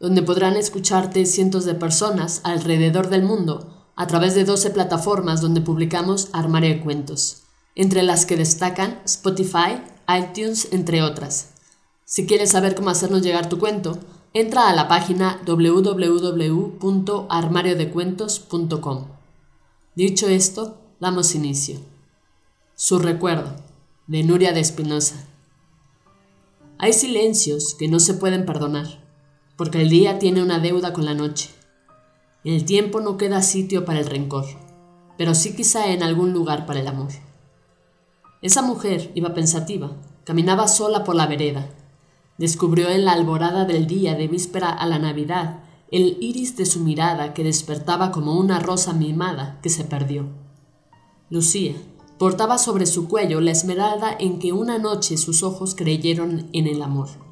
donde podrán escucharte cientos de personas alrededor del mundo a través de 12 plataformas donde publicamos Armario de Cuentos, entre las que destacan Spotify, iTunes, entre otras. Si quieres saber cómo hacernos llegar tu cuento, entra a la página www.armariodecuentos.com. Dicho esto, damos inicio. Su recuerdo, de Nuria de Espinosa. Hay silencios que no se pueden perdonar porque el día tiene una deuda con la noche. El tiempo no queda sitio para el rencor, pero sí quizá en algún lugar para el amor. Esa mujer iba pensativa, caminaba sola por la vereda. Descubrió en la alborada del día de víspera a la Navidad el iris de su mirada que despertaba como una rosa mimada que se perdió. Lucía portaba sobre su cuello la esmeralda en que una noche sus ojos creyeron en el amor.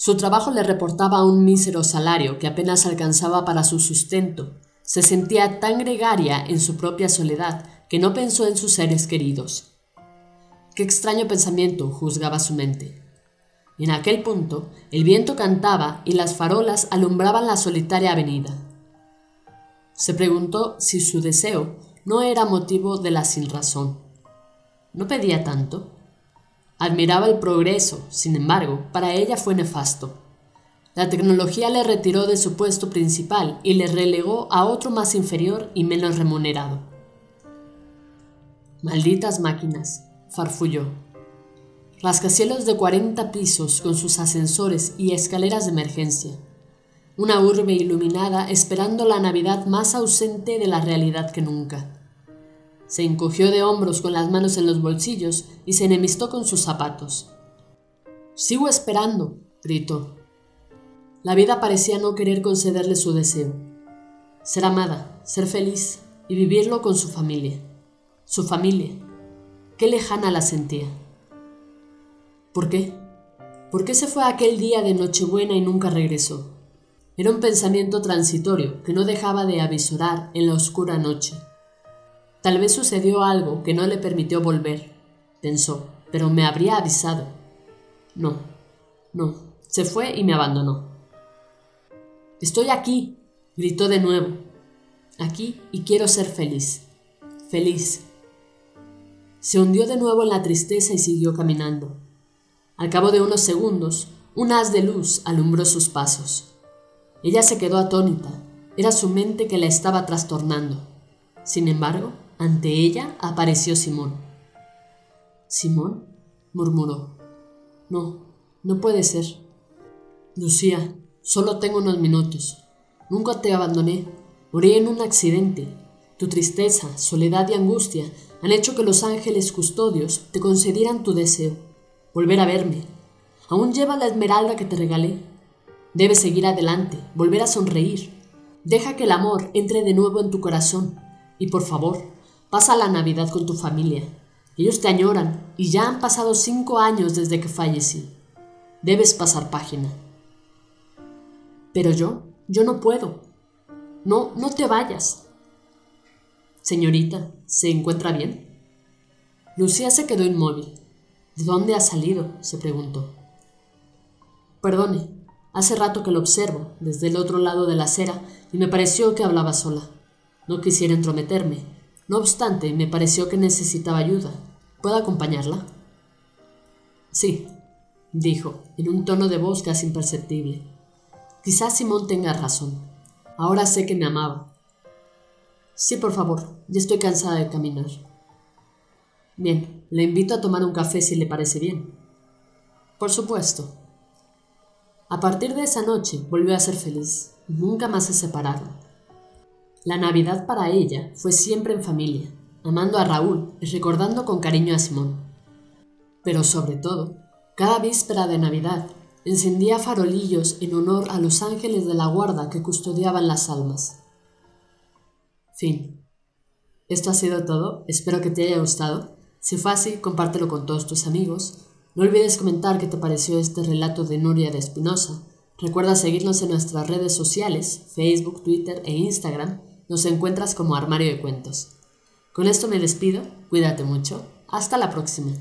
Su trabajo le reportaba un mísero salario que apenas alcanzaba para su sustento. Se sentía tan gregaria en su propia soledad que no pensó en sus seres queridos. Qué extraño pensamiento juzgaba su mente. En aquel punto, el viento cantaba y las farolas alumbraban la solitaria avenida. Se preguntó si su deseo no era motivo de la sinrazón. ¿No pedía tanto? Admiraba el progreso, sin embargo, para ella fue nefasto. La tecnología le retiró de su puesto principal y le relegó a otro más inferior y menos remunerado. Malditas máquinas, farfulló. Rascacielos de 40 pisos con sus ascensores y escaleras de emergencia. Una urbe iluminada esperando la Navidad más ausente de la realidad que nunca. Se encogió de hombros con las manos en los bolsillos y se enemistó con sus zapatos. Sigo esperando, gritó. La vida parecía no querer concederle su deseo. Ser amada, ser feliz y vivirlo con su familia. Su familia. Qué lejana la sentía. ¿Por qué? ¿Por qué se fue aquel día de Nochebuena y nunca regresó? Era un pensamiento transitorio que no dejaba de avisorar en la oscura noche. Tal vez sucedió algo que no le permitió volver, pensó, pero me habría avisado. No, no, se fue y me abandonó. Estoy aquí, gritó de nuevo. Aquí y quiero ser feliz. Feliz. Se hundió de nuevo en la tristeza y siguió caminando. Al cabo de unos segundos, un haz de luz alumbró sus pasos. Ella se quedó atónita. Era su mente que la estaba trastornando. Sin embargo, ante ella apareció Simón. ¿Simón? murmuró. No, no puede ser. Lucía, solo tengo unos minutos. Nunca te abandoné. Morí en un accidente. Tu tristeza, soledad y angustia han hecho que los ángeles custodios te concedieran tu deseo, volver a verme. Aún llevas la esmeralda que te regalé. Debes seguir adelante, volver a sonreír. Deja que el amor entre de nuevo en tu corazón. Y por favor, Pasa la Navidad con tu familia. Ellos te añoran y ya han pasado cinco años desde que fallecí. Debes pasar página. Pero yo, yo no puedo. No, no te vayas. Señorita, ¿se encuentra bien? Lucía se quedó inmóvil. ¿De dónde ha salido? se preguntó. Perdone, hace rato que lo observo, desde el otro lado de la acera, y me pareció que hablaba sola. No quisiera entrometerme, no obstante, me pareció que necesitaba ayuda. ¿Puedo acompañarla? Sí, dijo, en un tono de voz casi imperceptible. Quizás Simón tenga razón. Ahora sé que me amaba. Sí, por favor, ya estoy cansada de caminar. Bien, le invito a tomar un café si le parece bien. Por supuesto. A partir de esa noche volvió a ser feliz. Nunca más se separaron. La Navidad para ella fue siempre en familia, amando a Raúl y recordando con cariño a Simón. Pero sobre todo, cada víspera de Navidad encendía farolillos en honor a los ángeles de la guarda que custodiaban las almas. Fin. Esto ha sido todo, espero que te haya gustado. Si fue así, compártelo con todos tus amigos. No olvides comentar qué te pareció este relato de Nuria de Espinosa. Recuerda seguirnos en nuestras redes sociales, Facebook, Twitter e Instagram nos encuentras como Armario de Cuentos. Con esto me despido, cuídate mucho, hasta la próxima.